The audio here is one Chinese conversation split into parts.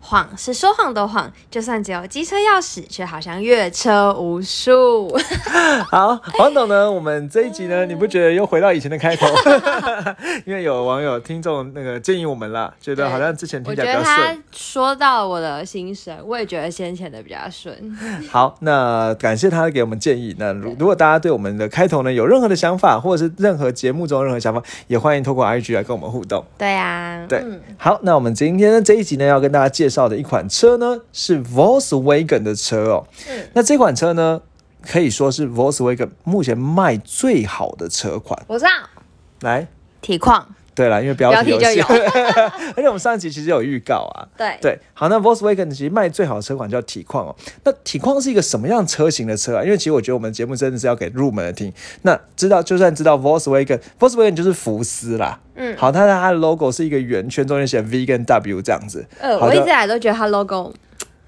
谎是说谎的谎，就算只有机车钥匙，却好像越车无数。好，黄董呢？我们这一集呢，你不觉得又回到以前的开头？因为有网友听众那个建议我们啦，觉得好像之前听起来比较顺。说到我的心声，我也觉得先前的比较顺。好，那感谢他给我们建议。那如如果大家对我们的开头呢有任何的想法，或者是任何节目中任何想法，也欢迎透过 IG 来跟我们互动。对呀，对。好，那我们今天的这一集呢要跟大家介绍。绍的一款车呢，是 Volkswagen 的车哦。嗯，那这款车呢，可以说是 Volkswagen 目前卖最好的车款。我知道，来，体况。对了，因为标题就有，而且我们上一集其实有预告啊。对对，好，那 Volkswagen 其实卖最好的车款叫体况哦。那体况是一个什么样车型的车啊？因为其实我觉得我们节目真的是要给入门的听。那知道就算知道 Volkswagen，Volkswagen 就是福斯啦。嗯，好，它的它的 logo 是一个圆圈，中间写 V 跟 W 这样子。呃，我一直来都觉得它 logo。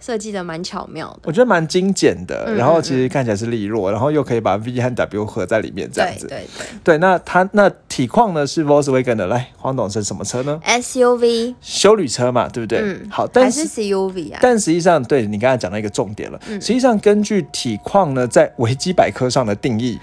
设计的蛮巧妙的，我觉得蛮精简的，然后其实看起来是利落，然后又可以把 V 和 W 合在里面这样子。对对对，那它那体况呢是 Volkswagen 的，来黄董是什么车呢？SUV 修旅车嘛，对不对？嗯，好，但是 CUV 啊。但实际上，对你刚才讲到一个重点了，实际上根据体况呢，在维基百科上的定义，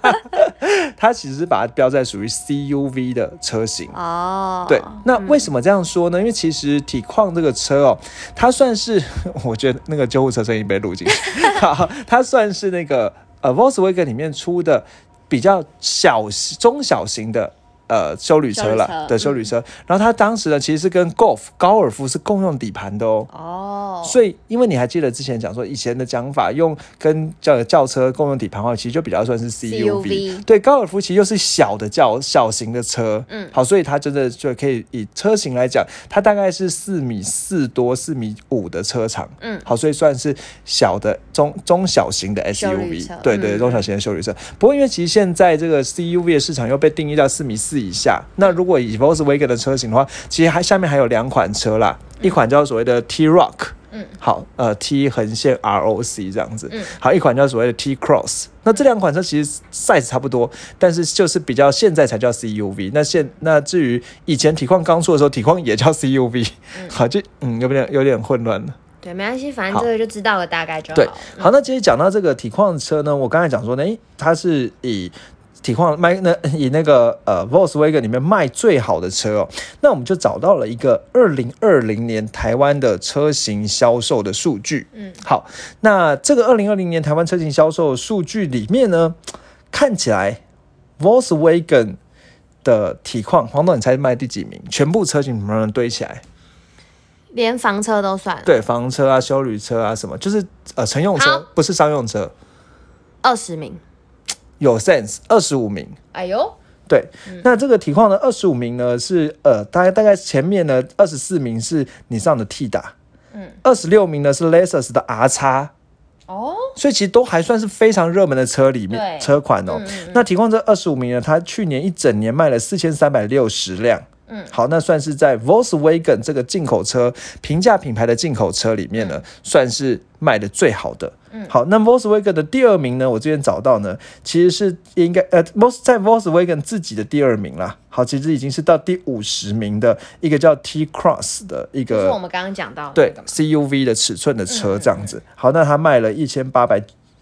它其实是把它标在属于 CUV 的车型哦。对，那为什么这样说呢？因为其实体况这个车哦，它算是。是，我觉得那个救护车声音被录进去。好，它算是那个呃，Volkswagen 里面出的比较小中小型的。呃，修旅车了的修旅车，然后它当时呢，其实是跟 Golf 高尔夫是共用底盘的哦。哦。所以，因为你还记得之前讲说，以前的讲法用跟轿轿车共用底盘的话，其实就比较算是 CUV。对，高尔夫其实又是小的轿小型的车。嗯。好，所以它真的就可以以车型来讲，它大概是四米四多、四米五的车长。嗯。好，所以算是小的中中小型的 SUV。对对，中小型的修旅车。不过，因为其实现在这个 CUV 的市场又被定义到四米四。以下，那如果以 Volkswagen 的车型的话，其实还下面还有两款车啦，一款叫所谓的 T Rock，嗯，好，呃，T 横线 R O C 这样子，嗯，好，一款叫所谓的 T Cross，那这两款车其实 size 差不多，但是就是比较现在才叫 C U V，那现那至于以前体况刚出的时候，体况也叫 C U V，好，就嗯有点有点混乱了，对，没关系，反正这个就知道了大概就好。对，好，那其实讲到这个体况车呢，我刚才讲说呢，诶，它是以体况卖那 以那个呃 Volkswagen 里面卖最好的车哦，那我们就找到了一个二零二零年台湾的车型销售的数据。嗯，好，那这个二零二零年台湾车型销售数据里面呢，看起来 Volkswagen 的体况，黄总你猜卖第几名？全部车型怎么能堆起来？连房车都算？对，房车啊、修旅车啊什么，就是呃乘用车，不是商用车。二十名。有 sense，二十五名。哎呦，对，那这个体况呢？二十五名呢是呃，大概大概前面呢二十四名是你上的 T 打，嗯，二十六名呢是 Lexus 的 R 叉，哦，所以其实都还算是非常热门的车里面车款哦。那体况这二十五名呢，它去年一整年卖了四千三百六十辆。嗯，好，那算是在 Volkswagen 这个进口车平价品牌的进口车里面呢，算是卖的最好的。嗯，好，那 Volkswagen 的第二名呢，我这边找到呢，其实是应该呃在 Volkswagen 自己的第二名啦。好，其实已经是到第五十名的一个叫 T Cross 的一个，是我们刚刚讲到对 CUV 的尺寸的车这样子。好，那它卖了一千八百。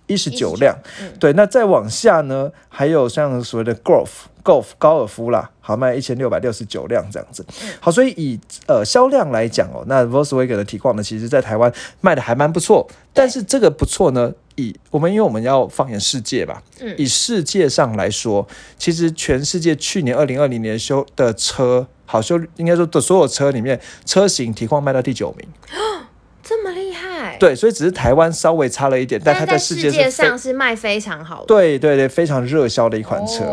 一十九辆，对，那再往下呢，还有像所谓的 Golf Golf 高尔夫啦，好卖一千六百六十九辆这样子。好，所以以呃销量来讲哦，那 Volkswagen 的体况呢，其实在台湾卖的还蛮不错。但是这个不错呢，以我们因为我们要放眼世界吧，以世界上来说，其实全世界去年二零二零年修的车，好修应该说的所有车里面，车型体况卖到第九名。这么厉害，对，所以只是台湾稍微差了一点，但它在世界上是卖非常好的，对对对，非常热销的一款车。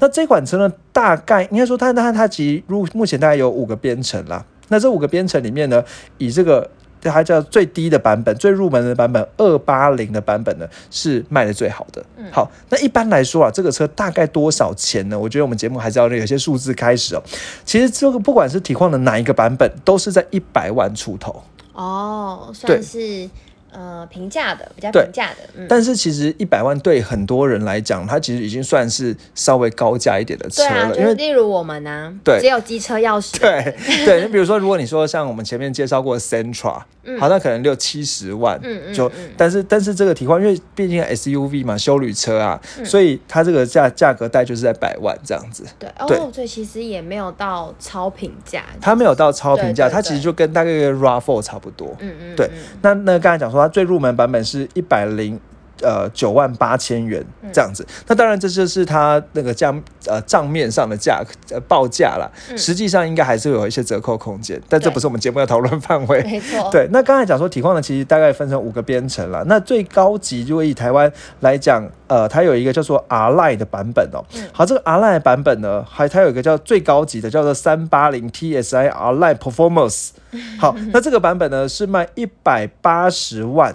那这款车呢，大概应该说它它它其实入目前大概有五个编程啦。那这五个编程里面呢，以这个它叫最低的版本、最入门的版本二八零的版本呢，是卖的最好的。好，那一般来说啊，这个车大概多少钱呢？我觉得我们节目还是要有些数字开始哦。其实这个不管是体况的哪一个版本，都是在一百万出头。哦，算是呃，平价的比较平价的，嗯，但是其实一百万对很多人来讲，它其实已经算是稍微高价一点的车了。因为例如我们呢，对，只有机车钥匙。对 对，你比如说，如果你说像我们前面介绍过 Centra，嗯，好，那可能六七十万，嗯嗯，就但是但是这个提况，因为毕竟 SUV 嘛，修旅车啊，所以它这个价价格带就是在百万这样子。对哦，所以其实也没有到超平价，它没有到超平价，它其实就跟大概 RAV4 差不多。嗯嗯，对，那那刚才讲说。它最入门版本是一百零呃九万八千元这样子，那当然这就是它那个账呃账面上的价呃报价了，实际上应该还是有一些折扣空间，但这不是我们节目要讨论范围。没错，对。那刚才讲说体况呢，其实大概分成五个编程了。那最高级如果以台湾来讲，呃，它有一个叫做 R Line 的版本哦。好，这个 R Line 版本呢，还它有一个叫最高级的，叫做三八零 TSI R Line Performance。好，那这个版本呢是卖一百八十万，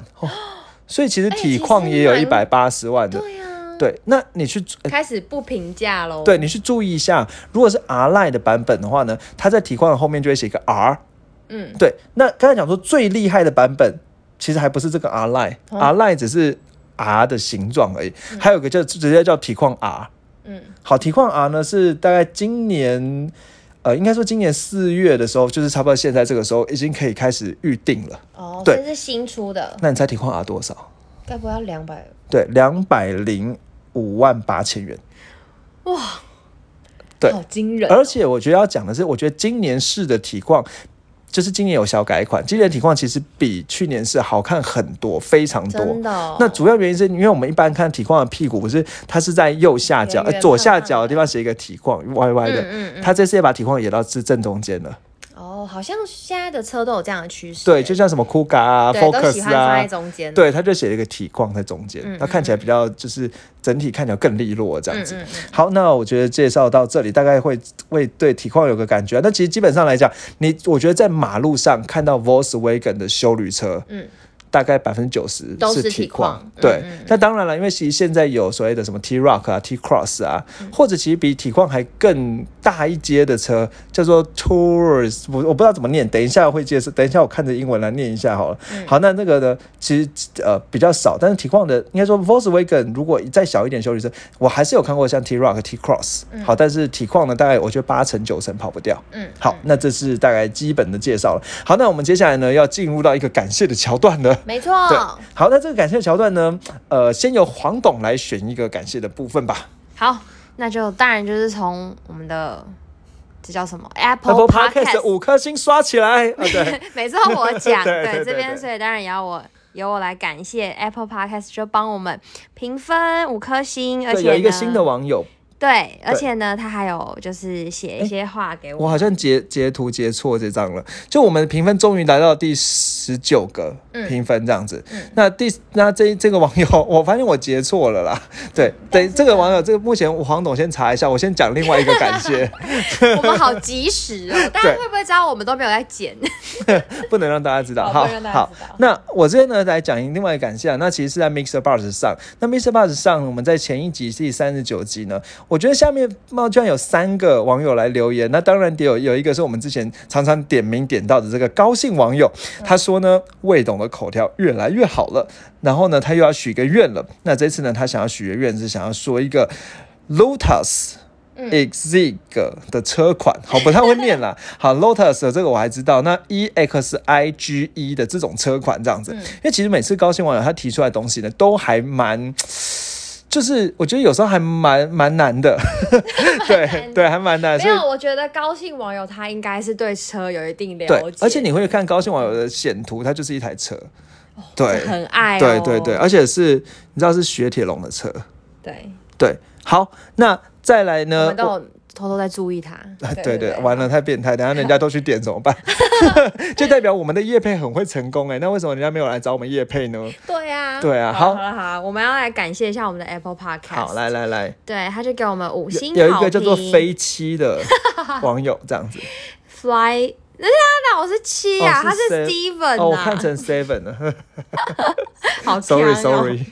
所以其实体况也有一百八十万的。对呀，对，那你去开始不评价喽。对，你去注意一下，如果是 R Line 的版本的话呢，它在体况的后面就会写一个 R。嗯，对。那刚才讲说最厉害的版本，其实还不是这个 R Line，R Line 只是 R 的形状而已，还有个叫直接叫体况 R。嗯，好，体况 R 呢是大概今年。呃，应该说今年四月的时候，就是差不多现在这个时候，已经可以开始预定了。哦，对，是新出的。那你猜体况啊多少？该不要两百？对，两百零五万八千元。哇，对，好惊人！而且我觉得要讲的是，我觉得今年试的体况。就是今年有小改款，今年体况其实比去年是好看很多，非常多。那主要原因是因为我们一般看体况的屁股不是，它是在右下角、左下角的地方写一个体况，歪歪的。嗯嗯。它这次也把体况也到是正中间了。哦，好像现在的车都有这样的趋势。对，就像什么 Kuga 啊，Focus 啊，放在中间。对，他就写了一个体框在中间，它看起来比较就是整体看起来更利落这样子。好，那我觉得介绍到这里，大概会会对体况有个感觉。那其实基本上来讲，你我觉得在马路上看到 Volkswagen 的修旅车，嗯。大概百分之九十是体矿，对。那当然了，因为其实现在有所谓的什么 T Rock 啊、T Cross 啊，或者其实比体况还更大一阶的车，叫做 Tours，我我不知道怎么念，等一下会介绍。等一下我看着英文来念一下好了。好，那那个呢，其实呃比较少，但是体况的应该说 Volkswagen 如果再小一点修理车，我还是有看过像 T Rock、T Cross。好，但是体况呢，大概我觉得八成九成跑不掉。嗯，好，那这是大概基本的介绍了。好，那我们接下来呢，要进入到一个感谢的桥段了。没错，对，好，那这个感谢桥段呢，呃，先由黄董来选一个感谢的部分吧。好，那就当然就是从我们的这叫什么 Apple Podcast 五颗星刷起来啊！对，每次我讲，对这边，所以当然也要我由我来感谢 Apple Podcast，就帮我们评分五颗星，而且有一个新的网友。对，而且呢，他还有就是写一些话给我。我好像截截图截错这张了。就我们的评分终于来到第十九个评分这样子。那第那这这个网友，我发现我截错了啦。对对，这个网友，这个目前黄董先查一下，我先讲另外一个感谢。我们好及时哦，大家会不会知道我们都没有在剪？不能让大家知道。好，好，那我这边呢来讲另外一个感谢。那其实是在 Mixer Bus 上。那 Mixer Bus 上，我们在前一集第三十九集呢。我觉得下面猫居然有三个网友来留言，那当然得有有一个是我们之前常常点名点到的这个高兴网友，他说呢，魏董的口条越来越好了，然后呢，他又要许个愿了，那这次呢，他想要许的愿是想要说一个 Lotus Exig 的车款，好不太会念啦，好 Lotus 的这个我还知道，那 E X I G E 的这种车款这样子，因为其实每次高兴网友他提出来东西呢，都还蛮。就是我觉得有时候还蛮蛮难的，对对，还蛮难。没有，我觉得高兴网友他应该是对车有一定了解，而且你会看高兴网友的显图，它就是一台车，对，很爱，对对对，而且是你知道是雪铁龙的车，对对。好，那再来呢？偷偷在注意他，对对，完了太变态，等下人家都去点怎么办？就代表我们的叶配很会成功哎，那为什么人家没有来找我们叶配呢？对呀，对啊，好，好。了好，我们要来感谢一下我们的 Apple Podcast。好，来来来，对，他就给我们五星有一个叫做飞七的 网友这样子，Fly，那那我是七啊，他是 Steven 哦，我看成 Seven 了，好，Sorry Sorry。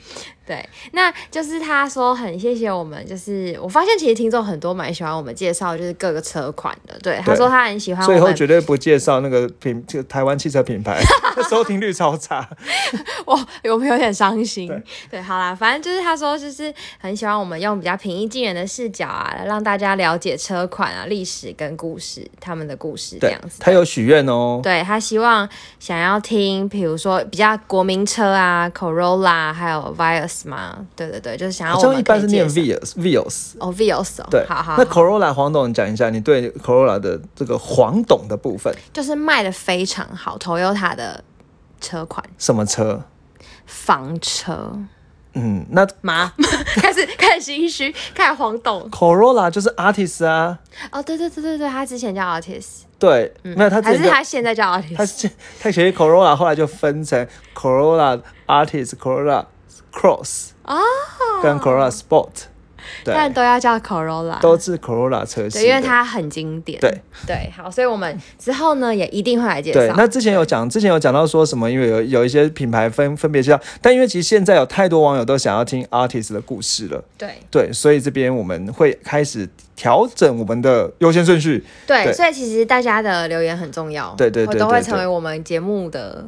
对，那就是他说很谢谢我们，就是我发现其实听众很多蛮喜欢我们介绍，就是各个车款的。对，他说他很喜欢。最后绝对不介绍那个品，就台湾汽车品牌，收听率超差。我我们有点伤心。对，好啦，反正就是他说就是很喜欢我们用比较平易近人的视角啊，让大家了解车款啊、历史跟故事，他们的故事这样子。他有许愿哦。对他希望想要听，比如说比较国民车啊，Corolla，还有 Vios。吗？对对对，就是想要。好像一般是念 Vios，Vios。哦，Vios。对，好好。那 Corolla 黄董讲一下，你对 Corolla 的这个黄董的部分，就是卖的非常好，Toyota 的车款。什么车？房车。嗯，那妈 开始 开始心虚，开始黄董。Corolla 就是 Artist 啊。哦，对对对对对，他之前叫 Artist。对，没有他，还是他现在叫 Artist。他他其实 Corolla 后来就分成 Corolla Artist、Corolla。Cross 啊，跟 Corolla Sport，但都要叫 Corolla，都是 Corolla 车型，因为它很经典。对对，好，所以我们之后呢也一定会来介绍。对，那之前有讲，之前有讲到说什么，因为有有一些品牌分分别介绍，但因为其实现在有太多网友都想要听 Artist 的故事了，对对，所以这边我们会开始。调整我们的优先顺序。对，所以其实大家的留言很重要。对对对，都会成为我们节目的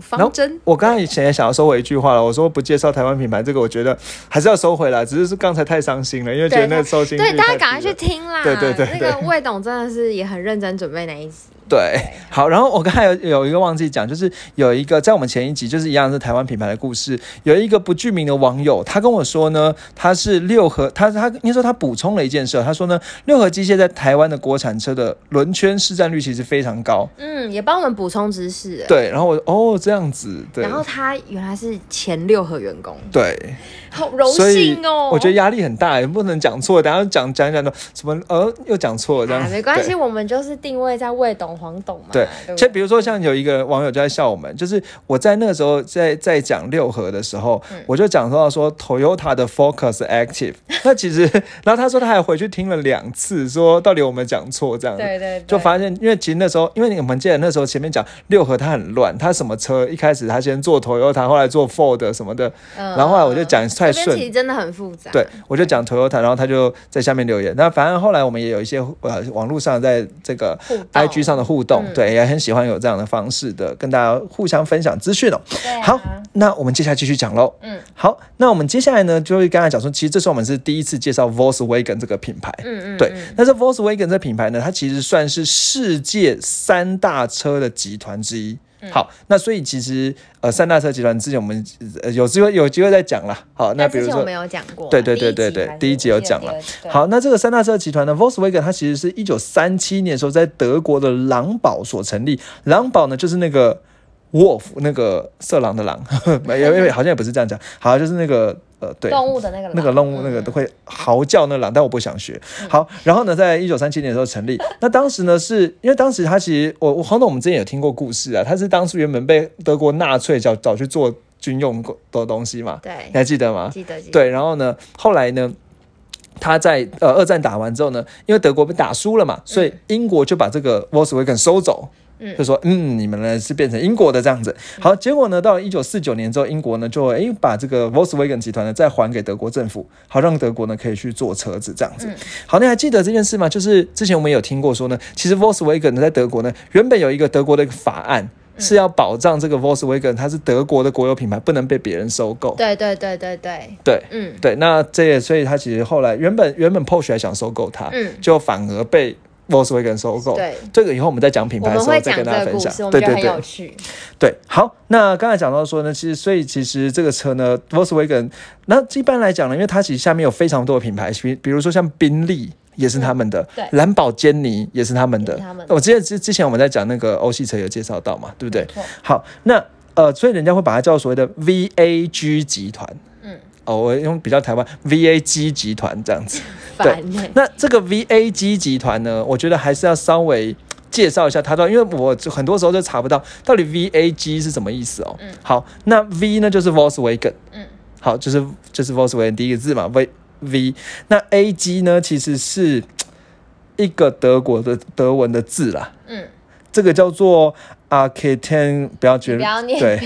方针。我刚才以前也想要收回一句话了，我说不介绍台湾品牌，这个我觉得还是要收回来。只是是刚才太伤心了，因为觉得那个收听对大家赶快去听啦。对对对，那个魏董真的是也很认真准备那一集。对，好，然后我刚才有有一个忘记讲，就是有一个在我们前一集就是一样是台湾品牌的故事，有一个不具名的网友，他跟我说呢，他是六合，他他应该说他补充了一件事，他说呢，六合机械在台湾的国产车的轮圈市占率其实非常高，嗯，也帮我们补充知识，对，然后我哦这样子，对，然后他原来是前六合员工，对。好荣幸哦！我觉得压力很大，也不能讲错。等下讲讲讲的什么呃，又讲错了这样。没关系，我们就是定位在未懂、黄懂嘛。对，就比如说像有一个网友就在笑我们，就是我在那个时候在在讲六合的时候，我就讲到说 Toyota 的 Focus Active，那其实然后他说他还回去听了两次，说到底我们讲错这样。对对。就发现，因为其实那时候，因为你们记得那时候前面讲六合它很乱，它什么车一开始他先做 Toyota，后来做 Ford 什么的，然后后来我就讲。太顺，其实真的很复杂。对，我就讲 Toyota，然后他就在下面留言。那反正后来我们也有一些呃网络上在这个 IG 上的互动，对，也很喜欢有这样的方式的跟大家互相分享资讯哦。好，那我们接下来继续讲喽。嗯，好，那我们接下来呢，就会刚才讲说，其实这是我们是第一次介绍 Volkswagen 这个品牌。嗯嗯，对。那这 Volkswagen 这品牌呢，它其实算是世界三大车的集团之一。好，那所以其实呃三大车集团之前我们有机会有机会再讲了。好，那比如说没有讲过，对对对对对，第一集有讲了。好，那这个三大车集团呢，Volkswagen 它其实是一九三七年的时候在德国的狼堡所成立。狼堡呢就是那个 wolf 那个色狼的狼，没有因为好像也不是这样讲，好就是那个。呃，对，动物的那个那个动物那个都会嚎叫那狼，但我不想学。好，然后呢，在一九三七年的时候成立。那当时呢，是因为当时他其实我我黄总我们之前有听过故事啊，他是当初原本被德国纳粹找找去做军用的东西嘛。对，你还记得吗？记得。对，然后呢，后来呢，他在呃二战打完之后呢，因为德国被打输了嘛，所以英国就把这个 Volkswagen 收走。就说嗯，你们呢是变成英国的这样子。好，结果呢，到了一九四九年之后，英国呢就哎把这个 Volkswagen 集团呢再还给德国政府，好让德国呢可以去做车子这样子。好，你还记得这件事吗？就是之前我们有听过说呢，其实 Volkswagen 呢在德国呢原本有一个德国的一个法案是要保障这个 Volkswagen 它是德国的国有品牌，不能被别人收购。对对对对对对，嗯对。那这也所以他其实后来原本原本 Porsche 还想收购它，嗯，就反而被。Volkswagen 收购，对这个以后我们在讲品牌的时候再跟大家分享。对对对，对，好，那刚才讲到说呢，其实所以其实这个车呢，Volkswagen，那一般来讲呢，因为它其实下面有非常多的品牌，比比如说像宾利也是他们的，对，兰博基尼也是他们的。我记得之之前我们在讲那个欧系车有介绍到嘛，对不对？好，那呃，所以人家会把它叫所谓的 VAG 集团。哦，我用比较台湾 VAG 集团这样子，对。那这个 VAG 集团呢，我觉得还是要稍微介绍一下它的，因为我很多时候都查不到到底 VAG 是什么意思哦。嗯。好，那 V 呢就是 Volkswagen，嗯。好，就是就是 Volkswagen 第一个字嘛，V V。那 AG 呢其实是一个德国的德文的字啦，嗯。这个叫做 Arcten，不要觉得对，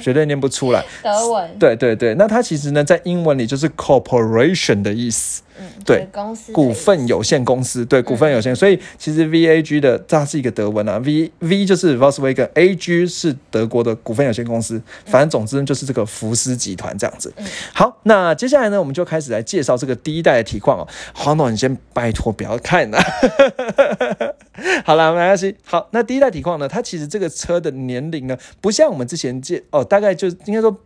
绝对念不出来。德文。对对对，那它其实呢，在英文里就是 corporation 的意思。嗯，对，公司股份有限公司，对，股份有限，所以其实 V A G 的它是一个德文啊，V V 就是 Volkswagen，A G 是德国的股份有限公司，反正总之就是这个福斯集团这样子。好，那接下来呢，我们就开始来介绍这个第一代的体况哦。黄总，你先拜托不要看了。好了，没关系。好，那第一代体况呢，它其实这个车的年龄呢，不像我们之前介哦，大概就应该说。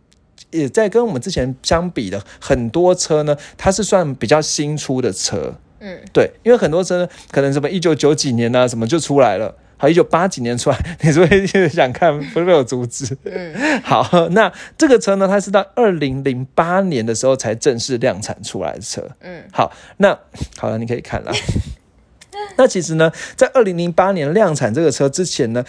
也在跟我们之前相比的很多车呢，它是算比较新出的车，嗯，对，因为很多车可能什么一九九几年啊，什么就出来了，好一九八几年出来，你是不是想看？不是被我阻止？嗯，好，那这个车呢，它是到二零零八年的时候才正式量产出来的车，嗯，好，那好了，你可以看了。那其实呢，在二零零八年量产这个车之前呢，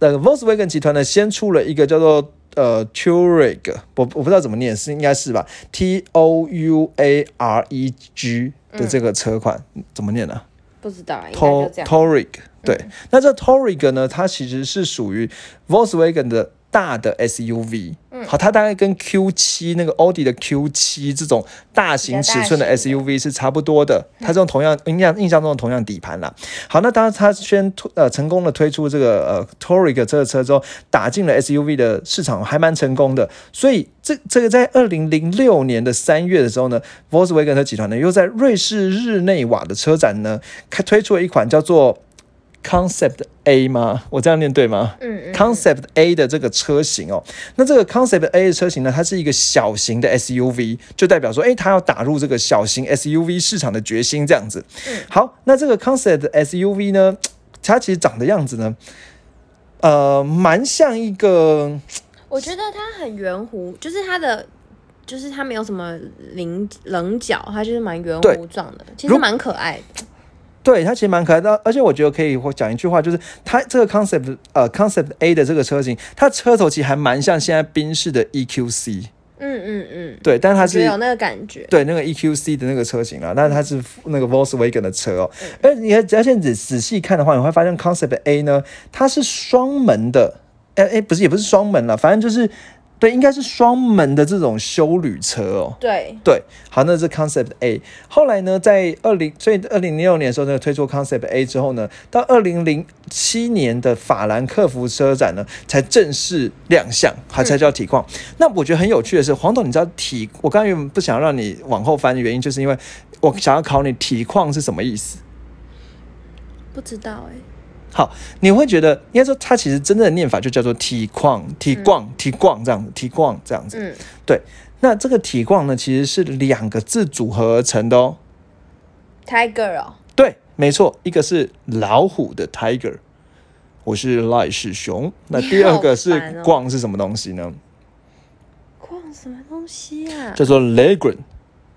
那个 Volkswagen 集团呢，先出了一个叫做。呃，Touareg，我我不知道怎么念，是应该是吧？T O U A R E G 的这个车款怎么念呢？不知道，Touareg，对，那这 Touareg 呢，它其实是属于 Volkswagen 的。大的 SUV，嗯，好，它大概跟 Q 七那个奥迪的 Q 七这种大型尺寸的 SUV 是差不多的，它这种同样印象印象中的同样底盘啦。好，那当它先推呃成功的推出这个呃 Touareg 这个车之后，打进了 SUV 的市场，还蛮成功的。所以这这个在二零零六年的三月的时候呢，Volkswagen 集团呢又在瑞士日内瓦的车展呢开推出了一款叫做。Concept A 吗？我这样念对吗？嗯嗯。Concept A 的这个车型哦，那这个 Concept A 的车型呢，它是一个小型的 SUV，就代表说，哎，它要打入这个小型 SUV 市场的决心这样子。嗯。好，那这个 Concept SUV 呢，它其实长的样子呢，呃，蛮像一个，我觉得它很圆弧，就是它的，就是它没有什么棱棱角，它就是蛮圆弧状的，其实蛮可爱的。对它其实蛮可爱的，而且我觉得可以讲一句话，就是它这个 concept 呃 concept A 的这个车型，它车头其实还蛮像现在宾士的 EQC。嗯嗯嗯，对，但是它是有那个感觉，对那个 EQC 的那个车型啊，但是它是那个 Volkswagen 的车哦。哎，你而且仔仔细看的话，你会发现 concept A 呢，它是双门的，哎哎，不是也不是双门了，反正就是。对，应该是双门的这种修旅车哦。对对，好，那是 Concept A。后来呢，在二零，所以二零零六年的时候呢，推出 Concept A 之后呢，到二零零七年的法兰克福车展呢，才正式亮相，还才叫体况。那我觉得很有趣的是，黄董，你知道体？我刚刚不想让你往后翻的原因，就是因为我想要考你体况是什么意思？不知道哎。好，你会觉得应该说它其实真正的念法就叫做体矿、体矿、体矿这样子，体矿这样子。嗯，对。那这个体矿呢，其实是两个字组合而成的哦。Tiger 哦。对，没错，一个是老虎的 Tiger，我是赖世雄。那第二个是矿是什么东西呢？矿什么东西啊？叫做 Legren。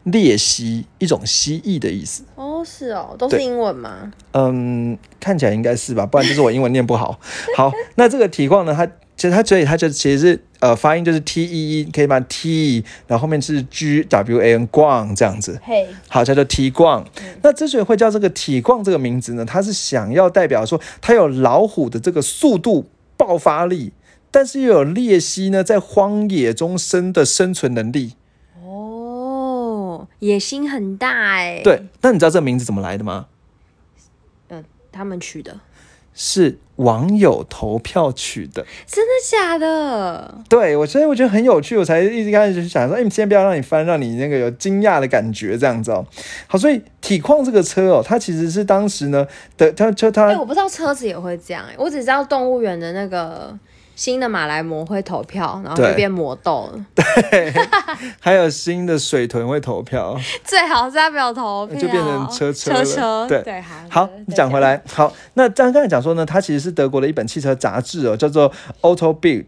鬣蜥，一种蜥蜴的意思。哦，是哦，都是英文吗？嗯，看起来应该是吧，不然就是我英文念不好。好，那这个体况呢？它其实它所以它就其实是呃发音就是 T E E，可以把 T，然后后面是 G W A N 逛这样子。嘿，好，叫做体逛。那之所以会叫这个体逛这个名字呢，它是想要代表说它有老虎的这个速度爆发力，但是又有鬣蜥呢在荒野中生的生存能力。野心很大哎，对，但你知道这个名字怎么来的吗？嗯，他们取的，是网友投票取的，真的假的？对我，所以我觉得很有趣，我才一直开始想说，哎，先不要让你翻，让你那个有惊讶的感觉，这样子哦。好，所以体况这个车哦，它其实是当时呢的，它车它，哎，我不知道车子也会这样，哎，我只知道动物园的那个。新的马来貘会投票，然后就变魔豆了。对，还有新的水豚会投票，最好是不要投票，就变成车车车。对对，好，讲回来，好，那刚刚才讲说呢，它其实是德国的一本汽车杂志哦，叫做 Auto Bild。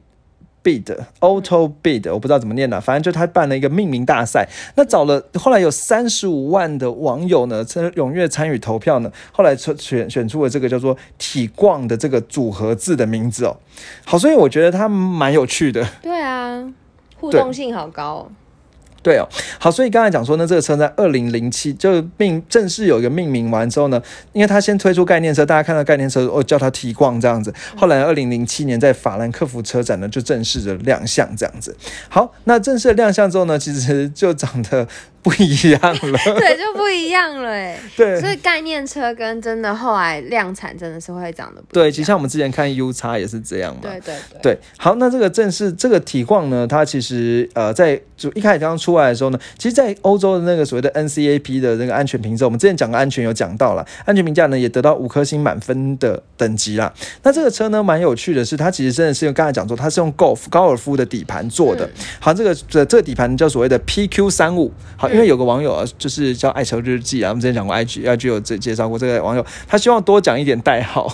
Bid Auto Bid，我不知道怎么念的，反正就他办了一个命名大赛，那找了后来有三十五万的网友呢，参踊跃参与投票呢，后来选选选出了这个叫做“体逛”的这个组合字的名字哦。好，所以我觉得它蛮有趣的。对啊，互动性好高。对哦，好，所以刚才讲说呢，这个车在二零零七就命正式有一个命名完之后呢，因为它先推出概念车，大家看到概念车哦，叫它提光这样子。后来二零零七年在法兰克福车展呢，就正式的亮相这样子。好，那正式的亮相之后呢，其实就长得。不一样了，对，就不一样了，哎，对，所以概念车跟真的后来量产真的是会长得不对，其实像我们之前看 U 叉也是这样嘛，对对对，好，那这个正是这个体况呢，它其实呃在就一开始刚刚出来的时候呢，其实，在欧洲的那个所谓的 NCAP 的那个安全评测，我们之前讲的安全有讲到了，安全评价呢也得到五颗星满分的等级啦。那这个车呢，蛮有趣的是，它其实真的是用刚才讲说，它是用 Golf 高尔夫的底盘做的，好，这个这这个底盘叫所谓的 PQ 三五，好。因为有个网友啊，就是叫爱车日记啊，我们之前讲过，IG，IG 有介介绍过这个网友，他希望多讲一点代号，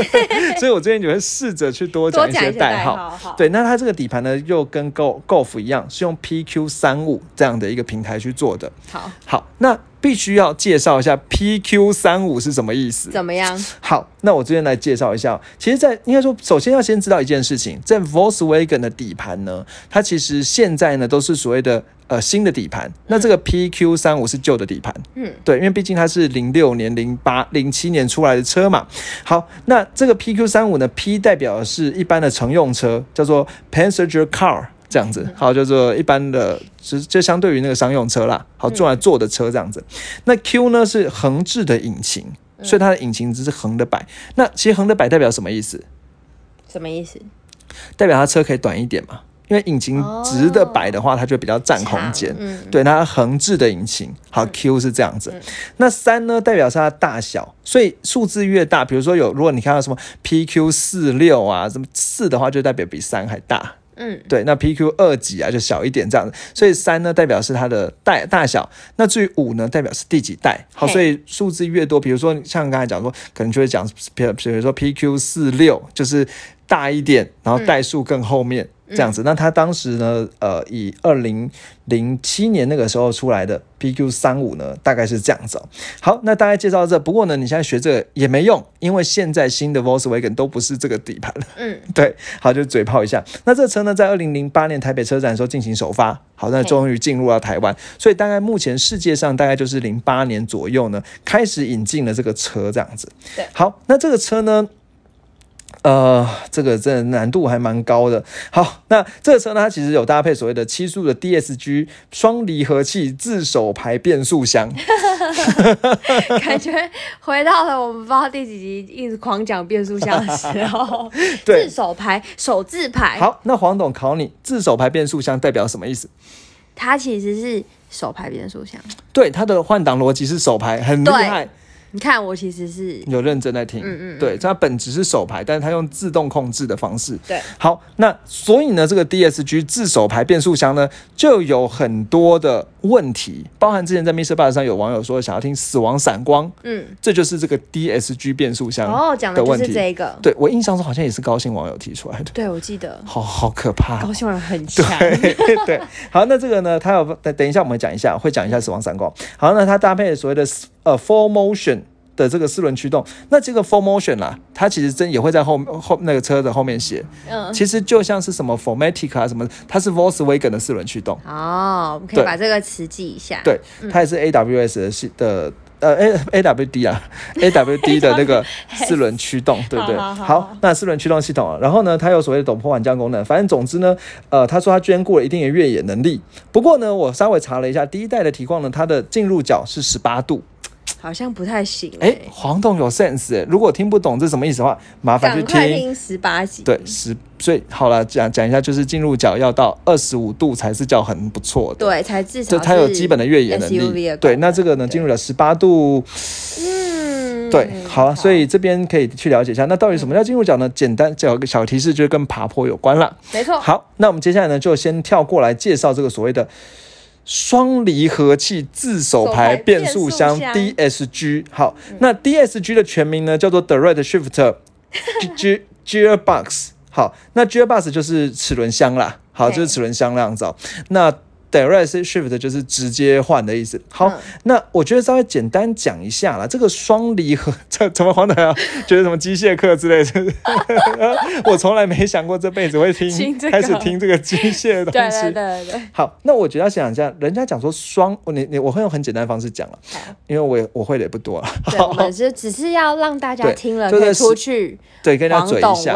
所以我最近就会试着去多讲一些代号。对，那它这个底盘呢，又跟 Go Golf 一样，是用 PQ 三五这样的一个平台去做的。好，好，那必须要介绍一下 PQ 三五是什么意思？怎么样？好，那我这边来介绍一下。其实，在应该说，首先要先知道一件事情，在 Volkswagen 的底盘呢，它其实现在呢都是所谓的。呃，新的底盘，那这个 PQ 三五是旧的底盘，嗯，对，因为毕竟它是零六年、零八、零七年出来的车嘛。好，那这个 PQ 三五呢，P 代表的是一般的乘用车，叫做 passenger car 这样子，好，叫做一般的，就就相对于那个商用车啦，好，坐来坐的车这样子。那 Q 呢是横置的引擎，所以它的引擎只是横的摆。那其实横的摆代表什么意思？什么意思？代表它车可以短一点嘛？因为引擎直的摆的话，它就比较占空间。嗯，对，它横置的引擎，好，Q 是这样子。那三呢，代表是它大小，所以数字越大，比如说有，如果你看到什么 PQ 四六啊，什么四的话，就代表比三还大。嗯，对，那 PQ 二几啊，就小一点这样子。所以三呢，代表是它的代大小。那至于五呢，代表是第几代。好，所以数字越多，比如说像刚才讲说，可能就会讲，比如说 PQ 四六就是大一点，然后代数更后面。这样子，那他当时呢，呃，以二零零七年那个时候出来的 PQ 三五呢，大概是这样子。好，那大概介绍这。不过呢，你现在学这个也没用，因为现在新的 Volkswagen 都不是这个底盘了。嗯，对。好，就嘴炮一下。那这车呢，在二零零八年台北车展的时候进行首发，好，那终于进入到台湾。所以大概目前世界上大概就是零八年左右呢，开始引进了这个车这样子。对。好，那这个车呢？呃，这个真的难度还蛮高的。好，那这个车呢，它其实有搭配所谓的七速的 DSG 双离合器自手排变速箱，感觉回到了我们不知道第几集一直狂讲变速箱的时候。对，自手排手自排。好，那黄董考你，自手排变速箱代表什么意思？它其实是手排变速箱。对，它的换挡逻辑是手排，很厉害。你看，我其实是有认真在听，嗯嗯，对，它本质是手排，但是它用自动控制的方式，对，好，那所以呢，这个 DSG 自手排变速箱呢，就有很多的问题，包含之前在 Mr. Bus 上有网友说想要听死亡闪光，嗯，这就是这个 DSG 变速箱哦，讲的就是这个，对我印象中好像也是高兴网友提出来的，对我记得，好好可怕，高兴网友很强，对，好，那这个呢，它有等等一下我们讲一下，会讲一下死亡闪光，好，那它搭配所谓的呃 Full Motion。的这个四轮驱动，那这个 Full Motion 啦，它其实真也会在后后那个车的后面写，嗯，其实就像是什么 Formatic 啊什么，它是 Volkswagen 的四轮驱动。哦，我们可以把这个词记一下。对，它也是 AWS 的系的呃 A AWD 啊 AWD 的那个四轮驱动，对不对？好，那四轮驱动系统，啊然后呢，它有所谓的陡坡缓降功能，反正总之呢，呃，他说它兼顾了一定的越野能力。不过呢，我稍微查了一下，第一代的体况呢，它的进入角是十八度。好像不太行哎，黄董有 sense 哎，如果听不懂这什么意思的话，麻烦去听十八集。对，十所以好了，讲讲一下，就是进入角要到二十五度才是叫很不错的，对，才至少它有基本的越野能力。对，那这个呢，进入了十八度，嗯，对，好，所以这边可以去了解一下，那到底什么叫进入角呢？简单有个小提示，就是跟爬坡有关了。没错。好，那我们接下来呢，就先跳过来介绍这个所谓的。双离合器自手排变速箱。DSG，好，那 DSG 的全名呢叫做 Direct Shift Gearbox，好，那 Gearbox 就是齿轮箱啦，好，就是齿轮箱那样子。那 direct shift 就是直接换的意思。好，那我觉得稍微简单讲一下啦，这个双离合，这 怎么黄的啊？觉得什么机械课之类的？我从来没想过这辈子会听，开始听这个机械的东西。对对对。好，那我觉得要想一下，人家讲说双，你你我会用很简单的方式讲了，因为我我会的也不多了。对，我们是只是要让大家听了可以出去，对，跟大家嘴一下，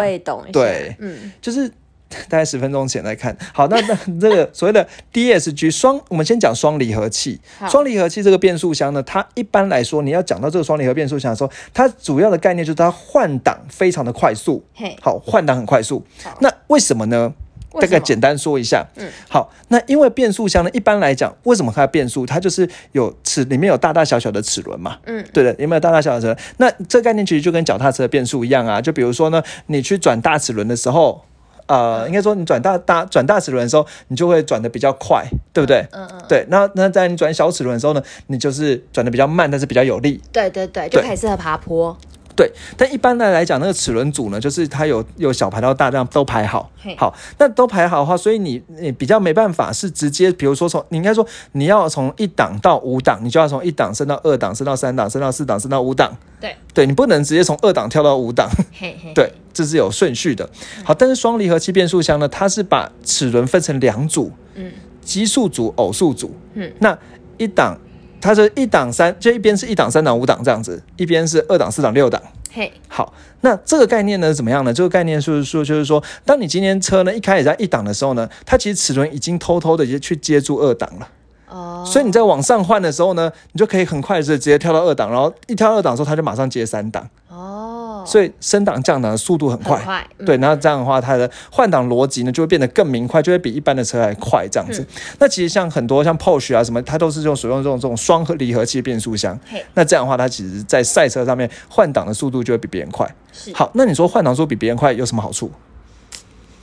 对，嗯，就是。大概十分钟前来看好，那那这个所谓的 DSG 双，我们先讲双离合器。双离合器这个变速箱呢，它一般来说，你要讲到这个双离合变速箱的时候，它主要的概念就是它换挡非常的快速。好，换挡很快速。那为什么呢？大概简单说一下。嗯，好，那因为变速箱呢，一般来讲，为什么它变速？它就是有齿，里面有大大小小的齿轮嘛。嗯，对的，有没有大大小小的齿轮？那这概念其实就跟脚踏车的变速一样啊。就比如说呢，你去转大齿轮的时候。呃，应该说你转大大转大齿轮的时候，你就会转的比较快，对不对？嗯嗯。对，那那在你转小齿轮的时候呢，你就是转的比较慢，但是比较有力。对对对，就可以适合爬坡。对，但一般的来讲，那个齿轮组呢，就是它有有小排到大这样都排好。好，那都排好的话，所以你你比较没办法是直接，比如说从你应该说你要从一档到五档，你就要从一档升到二档，升到三档，升到四档，升到五档。对，对你不能直接从二档跳到五档。对。这是有顺序的，好，但是双离合器变速箱呢，它是把齿轮分成两组，嗯，奇数组、偶数组，嗯，那一档它是一档三，就一边是一档、三档、五档这样子，一边是二档、四档、六档，嘿，好，那这个概念呢怎么样呢？这个概念就是说，就是说，当你今天车呢一开始在一档的时候呢，它其实齿轮已经偷偷的就去接住二档了，哦，所以你在往上换的时候呢，你就可以很快的直接跳到二档，然后一跳二档的时候，它就马上接三档，哦。所以升档降档的速度很快，对，然后这样的话，它的换挡逻辑呢就会变得更明快，就会比一般的车还快这样子。那其实像很多像 Porsche 啊什么，它都是用使用这种这种双离合器变速箱。那这样的话，它其实在赛车上面换挡的速度就会比别人快。好，那你说换挡速度比别人快有什么好处？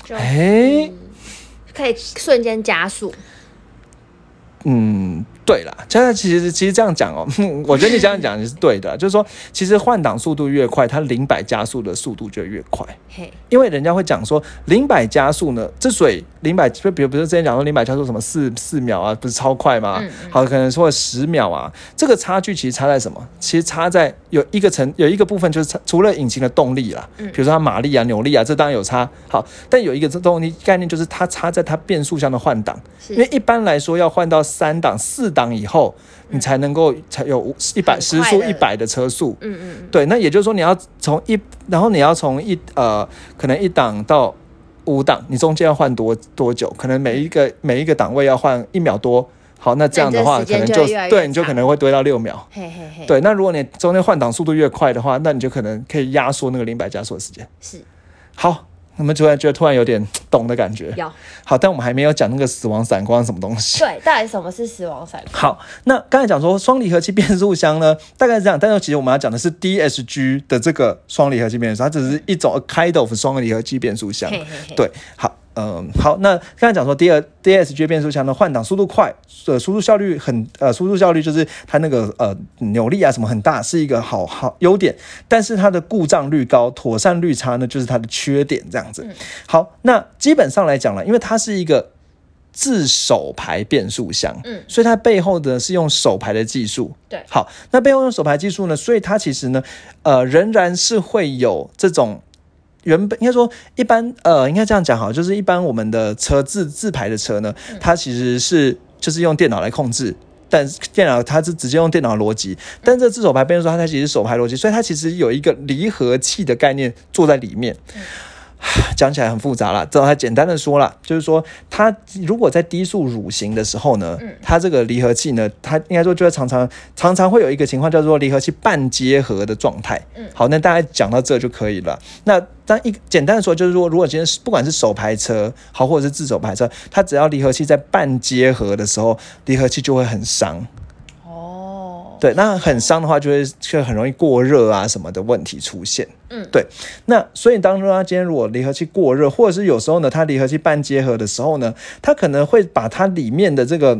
哎，可以瞬间加速。嗯。对啦，现在其实其实这样讲哦，我觉得你这样讲也是对的，就是说，其实换挡速度越快，它零百加速的速度就越快。嘿，因为人家会讲说，零百加速呢，之所以零百，就比如比如之前讲说零百加速什么四四秒啊，不是超快吗？好，可能说十秒啊，这个差距其实差在什么？其实差在有一个层有一个部分就是除了引擎的动力啦，比如说它马力啊、扭力啊，这当然有差。好，但有一个这动力概念就是它差在它变速箱的换挡，因为一般来说要换到三档四。档以后，你才能够才有一百时速一百的车速。嗯嗯，对，那也就是说你要从一，然后你要从一呃，可能一档到五档，你中间要换多多久？可能每一个每一个档位要换一秒多。好，那这样的话可能就对，你就可能会堆到六秒。嘿嘿嘿。对，那如果你中间换挡速度越快的话，那你就可能可以压缩那个零百加速的时间。是。好。我们突然觉得突然有点懂的感觉，有好，但我们还没有讲那个死亡闪光什么东西。对，到底什么是死亡闪光？好，那刚才讲说双离合器变速箱呢，大概是这样，但是其实我们要讲的是 DSG 的这个双离合器变速箱，它只是一种 kind of 双离合器变速箱。对，好。嗯，好，那刚才讲说，第二 DSG 变速箱的换挡速度快，呃，输出效率很，呃，输出效率就是它那个呃扭力啊什么很大，是一个好好优点，但是它的故障率高，妥善率差呢，就是它的缺点这样子。好，那基本上来讲了，因为它是一个自手排变速箱，嗯，所以它背后的是用手排的技术。对，好，那背后用手排技术呢，所以它其实呢，呃，仍然是会有这种。原本应该说，一般呃，应该这样讲好，就是一般我们的车自自排的车呢，它其实是就是用电脑来控制，但电脑它是直接用电脑逻辑，但这自手排变速说它其实手排逻辑，所以它其实有一个离合器的概念坐在里面。讲起来很复杂了，这它简单的说了，就是说它如果在低速蠕行的时候呢，它这个离合器呢，它应该说就会常常常常会有一个情况叫做离合器半结合的状态。嗯，好，那大家讲到这就可以了。那当一简单的说，就是说如果今天不管是手排车好，或者是自手排车，它只要离合器在半结合的时候，离合器就会很伤。对，那很伤的话，就会就很容易过热啊，什么的问题出现。嗯，对。那所以，当中它今天如果离合器过热，或者是有时候呢，它离合器半结合的时候呢，它可能会把它里面的这个，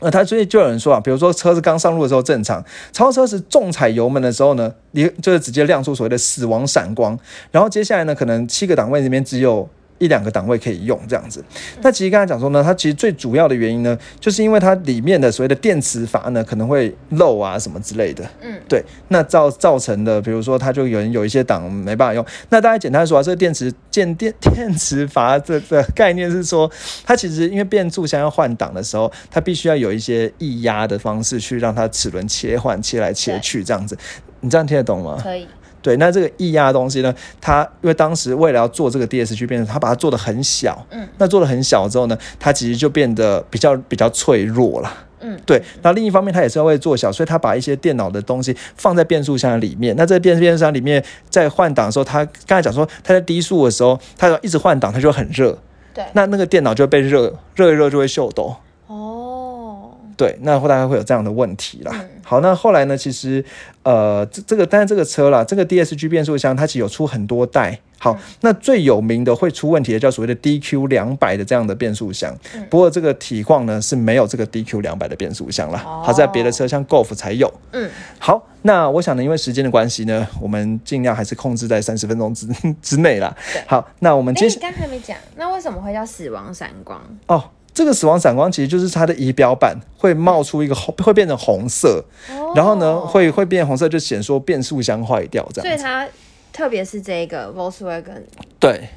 呃，他所以就有人说啊，比如说车子刚上路的时候正常，超车时重踩油门的时候呢，离就是直接亮出所谓的死亡闪光，然后接下来呢，可能七个档位里面只有。一两个档位可以用这样子。那其实刚才讲说呢，它其实最主要的原因呢，就是因为它里面的所谓的电磁阀呢可能会漏啊什么之类的。嗯，对，那造造成的，比如说它就有人有一些档没办法用。那大家简单说啊，这个电池电电 电磁阀这个概念是说，它其实因为变速箱要换挡的时候，它必须要有一些液压的方式去让它齿轮切换切来切去这样子。你这样听得懂吗？可以。对，那这个液压的东西呢，它因为当时为了要做这个 DSG 变成，它把它做的很小。嗯。那做的很小之后呢，它其实就变得比较比较脆弱了。嗯。对。那另一方面，它也是要为做小，所以它把一些电脑的东西放在变速箱里面。那这变变速箱里面在换挡的时候，它刚才讲说，它在低速的时候，它要一直换挡，它就很热。对。那那个电脑就被热热一热就会锈抖。哦对，那后大概会有这样的问题啦。好，那后来呢？其实，呃，这这个，但是这个车啦，这个 DSG 变速箱它其实有出很多代。好，那最有名的会出问题的叫所谓的 DQ 两百的这样的变速箱。不过这个体况呢是没有这个 DQ 两百的变速箱了，它在别的车像 Golf 才有。嗯，好，那我想呢，因为时间的关系呢，我们尽量还是控制在三十分钟之 之内啦。好，那我们接。你刚才没讲，那为什么会叫死亡闪光？哦。这个死亡闪光其实就是它的仪表板会冒出一个红，会变成红色，然后呢会会变红色，就显说变速箱坏掉这样。所以它特别是这个 Volkswagen，对。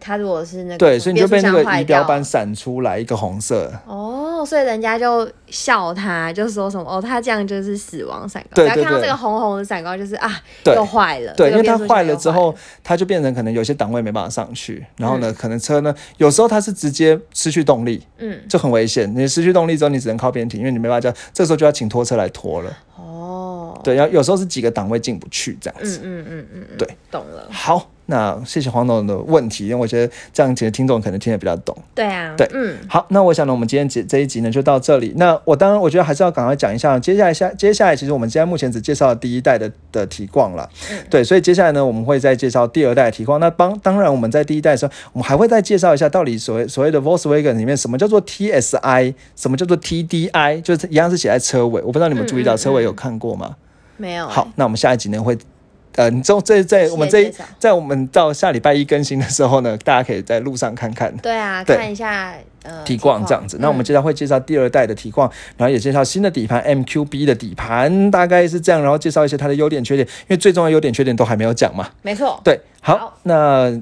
它如果是那个对，所以你就被那个仪表板闪出来一个红色哦，所以人家就笑他，就说什么哦，他这样就是死亡闪光。对对对，看到这个红红的闪光就是啊，又坏了。对，因为它坏了之后，它就变成可能有些档位没办法上去，然后呢，可能车呢有时候它是直接失去动力，嗯，就很危险。你失去动力之后，你只能靠边停，因为你没办法叫，这时候就要请拖车来拖了。哦，对，要有时候是几个档位进不去这样子。嗯嗯嗯嗯，对，懂了。好。那谢谢黄总的问题，因为我觉得这样其实听众可能听得比较懂。对啊，对，嗯，好，那我想呢，我们今天这这一集呢就到这里。那我当然我觉得还是要赶快讲一下，接下来下接下来其实我们现在目前只介绍了第一代的的体况了，嗯，对，所以接下来呢我们会再介绍第二代提矿。那帮当然我们在第一代的时候，我们还会再介绍一下到底所谓所谓的 Volkswagen 里面什么叫做 TSI，什么叫做 TDI，就是一样是写在车尾。我不知道你们注意到车尾有看过吗？没有。好，那我们下一集呢会。呃，你中这在我们这在我们到下礼拜一更新的时候呢，大家可以在路上看看。对啊，看一下呃体况这样子。那我们接下来会介绍第二代的体况，然后也介绍新的底盘 MQB 的底盘，大概是这样。然后介绍一些它的优点缺点，因为最重要优点缺点都还没有讲嘛。没错。对，好，那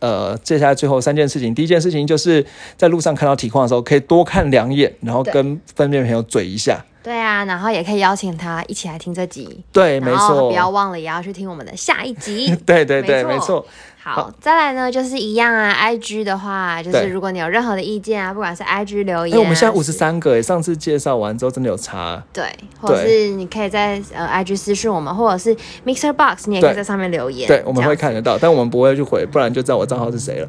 呃，接下来最后三件事情，第一件事情就是在路上看到体况的时候，可以多看两眼，然后跟分辨朋友嘴一下。对啊，然后也可以邀请他一起来听这集。对，没错，不要忘了也要去听我们的下一集。对对对，没错。好，再来呢，就是一样啊。I G 的话，就是如果你有任何的意见啊，不管是 I G 留言，哎，我们现在五十三个，哎，上次介绍完之后真的有差。对，或者是你可以在呃 I G 私讯我们，或者是 Mixer Box，你也可以在上面留言。对，我们会看得到，但我们不会去回，不然就知道我账号是谁了。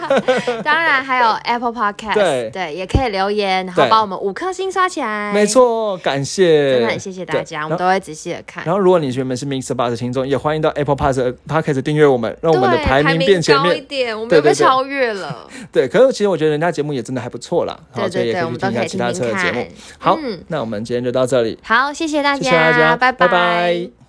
当然还有 Apple Podcast，对对，也可以留言，然后把我们五颗星刷起来。没错，感谢，真的很谢谢大家，我们都会仔细的看。然后如果你原本是 Mixer Box 的听众，也欢迎到 Apple Podcast 订阅我们，让我们的排名变前面。一点，我们被超越了。对，可是其实我觉得人家节目也真的还不错啦。好，所以也可以听一下其他车的节目。好，那我们今天就到这里。好，谢谢大家，谢谢大家，拜拜。